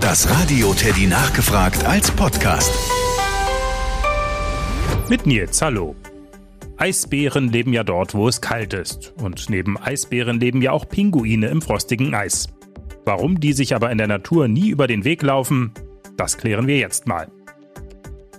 Das Radio Teddy nachgefragt als Podcast. Mit Nils, hallo. Eisbären leben ja dort, wo es kalt ist. Und neben Eisbären leben ja auch Pinguine im frostigen Eis. Warum die sich aber in der Natur nie über den Weg laufen, das klären wir jetzt mal.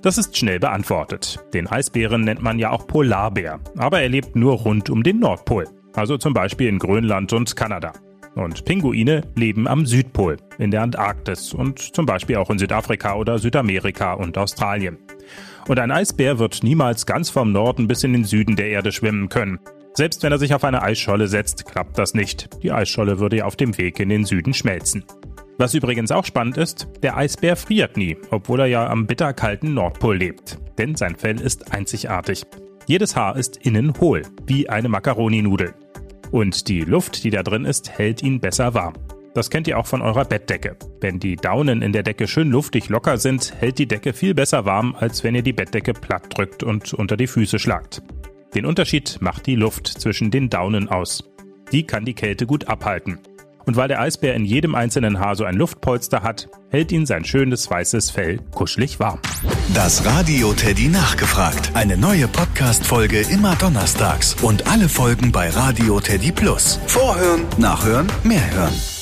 Das ist schnell beantwortet. Den Eisbären nennt man ja auch Polarbär, aber er lebt nur rund um den Nordpol, also zum Beispiel in Grönland und Kanada. Und Pinguine leben am Südpol, in der Antarktis und zum Beispiel auch in Südafrika oder Südamerika und Australien. Und ein Eisbär wird niemals ganz vom Norden bis in den Süden der Erde schwimmen können. Selbst wenn er sich auf eine Eisscholle setzt, klappt das nicht. Die Eisscholle würde ja auf dem Weg in den Süden schmelzen. Was übrigens auch spannend ist, der Eisbär friert nie, obwohl er ja am bitterkalten Nordpol lebt. Denn sein Fell ist einzigartig. Jedes Haar ist innen hohl, wie eine Makaroninudel. Und die Luft, die da drin ist, hält ihn besser warm. Das kennt ihr auch von eurer Bettdecke. Wenn die Daunen in der Decke schön luftig locker sind, hält die Decke viel besser warm, als wenn ihr die Bettdecke platt drückt und unter die Füße schlagt. Den Unterschied macht die Luft zwischen den Daunen aus. Die kann die Kälte gut abhalten. Und weil der Eisbär in jedem einzelnen Haar so ein Luftpolster hat, hält ihn sein schönes weißes Fell kuschelig warm. Das Radio Teddy nachgefragt. Eine neue Podcast-Folge immer donnerstags und alle Folgen bei Radio Teddy Plus. Vorhören, nachhören, mehr hören.